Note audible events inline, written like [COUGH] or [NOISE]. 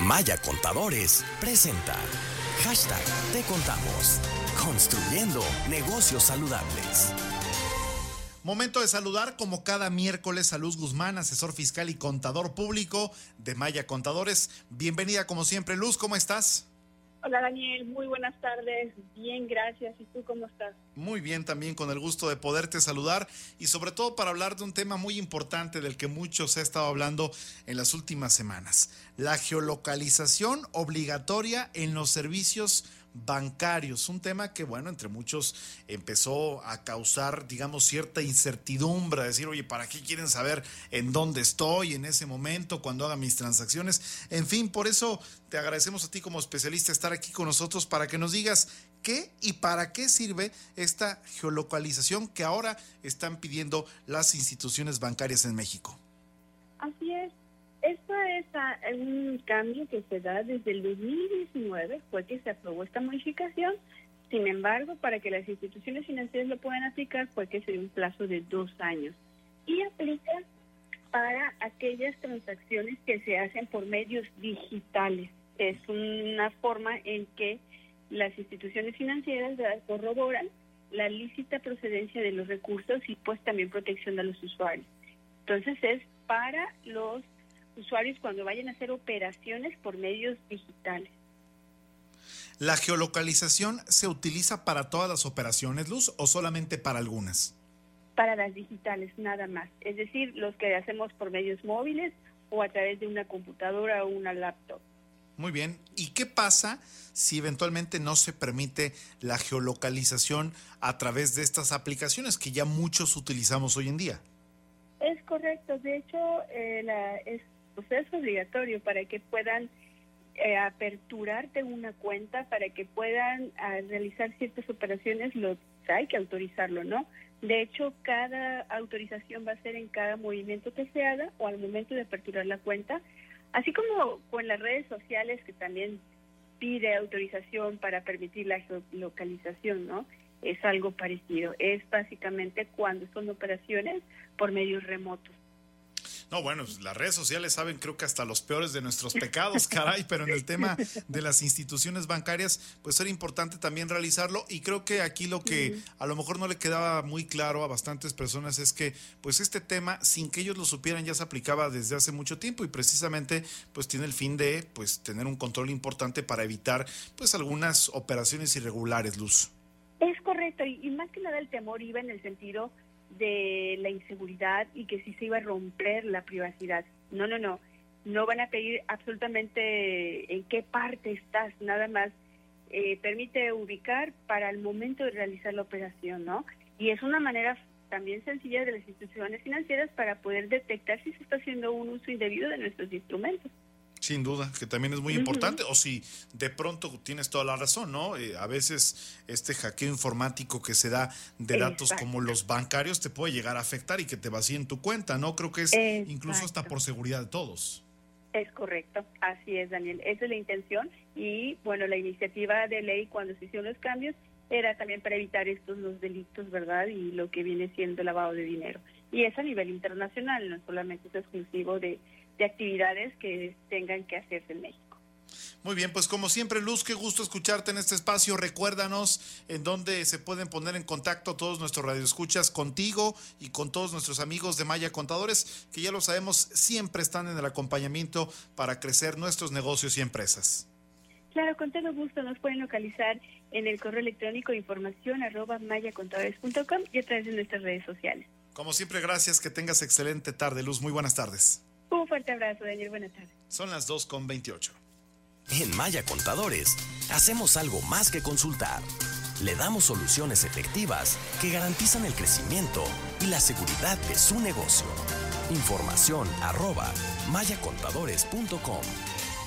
Maya Contadores presenta hashtag Te Contamos, construyendo negocios saludables. Momento de saludar como cada miércoles a Luz Guzmán, asesor fiscal y contador público de Maya Contadores. Bienvenida como siempre, Luz, ¿cómo estás? Hola Daniel, muy buenas tardes. Bien, gracias. ¿Y tú cómo estás? Muy bien, también con el gusto de poderte saludar y sobre todo para hablar de un tema muy importante del que muchos se ha estado hablando en las últimas semanas, la geolocalización obligatoria en los servicios bancarios, un tema que, bueno, entre muchos empezó a causar, digamos, cierta incertidumbre, decir, oye, ¿para qué quieren saber en dónde estoy en ese momento cuando haga mis transacciones? En fin, por eso te agradecemos a ti como especialista estar aquí con nosotros para que nos digas qué y para qué sirve esta geolocalización que ahora están pidiendo las instituciones bancarias en México. Así es. Esto es un cambio que se da desde el 2019, fue que se aprobó esta modificación. Sin embargo, para que las instituciones financieras lo puedan aplicar, fue que se dio un plazo de dos años. Y aplica para aquellas transacciones que se hacen por medios digitales. Es una forma en que las instituciones financieras corroboran la lícita procedencia de los recursos y pues también protección a los usuarios. Entonces es para los usuarios cuando vayan a hacer operaciones por medios digitales. ¿La geolocalización se utiliza para todas las operaciones, Luz, o solamente para algunas? Para las digitales, nada más. Es decir, los que hacemos por medios móviles o a través de una computadora o una laptop. Muy bien. ¿Y qué pasa si eventualmente no se permite la geolocalización a través de estas aplicaciones que ya muchos utilizamos hoy en día? Es correcto. De hecho, eh, la, es pues es obligatorio para que puedan eh, aperturarte una cuenta, para que puedan ah, realizar ciertas operaciones, lo hay que autorizarlo, ¿no? De hecho, cada autorización va a ser en cada movimiento que se haga o al momento de aperturar la cuenta, así como con las redes sociales que también pide autorización para permitir la geolocalización, ¿no? Es algo parecido. Es básicamente cuando son operaciones por medios remotos. No, bueno, las redes sociales saben creo que hasta los peores de nuestros pecados, [LAUGHS] caray, pero en el tema de las instituciones bancarias, pues era importante también realizarlo y creo que aquí lo que a lo mejor no le quedaba muy claro a bastantes personas es que pues este tema, sin que ellos lo supieran, ya se aplicaba desde hace mucho tiempo y precisamente pues tiene el fin de pues tener un control importante para evitar pues algunas operaciones irregulares, Luz. Es correcto y, y más que nada el temor iba en el sentido de la inseguridad y que si se iba a romper la privacidad. No, no, no. No van a pedir absolutamente en qué parte estás, nada más eh, permite ubicar para el momento de realizar la operación, ¿no? Y es una manera también sencilla de las instituciones financieras para poder detectar si se está haciendo un uso indebido de nuestros instrumentos. Sin duda, que también es muy importante. O si de pronto tienes toda la razón, ¿no? Eh, a veces este hackeo informático que se da de datos como los bancarios te puede llegar a afectar y que te vacíen tu cuenta, ¿no? Creo que es incluso hasta por seguridad de todos. Es correcto, así es, Daniel. Esa es la intención. Y bueno, la iniciativa de ley cuando se hicieron los cambios era también para evitar estos los delitos, ¿verdad? Y lo que viene siendo el lavado de dinero. Y es a nivel internacional, no solamente es exclusivo de de actividades que tengan que hacerse en México. Muy bien, pues como siempre, Luz, qué gusto escucharte en este espacio. Recuérdanos en dónde se pueden poner en contacto todos nuestros radioescuchas contigo y con todos nuestros amigos de Maya Contadores, que ya lo sabemos, siempre están en el acompañamiento para crecer nuestros negocios y empresas. Claro, con todo gusto nos pueden localizar en el correo electrónico información arroba mayacontadores.com y a través de nuestras redes sociales. Como siempre, gracias, que tengas excelente tarde, Luz. Muy buenas tardes. Un fuerte abrazo, Daniel. Buenas tardes. Son las 2 con 28. En Maya Contadores, hacemos algo más que consultar. Le damos soluciones efectivas que garantizan el crecimiento y la seguridad de su negocio. Información arroba mayacontadores.com.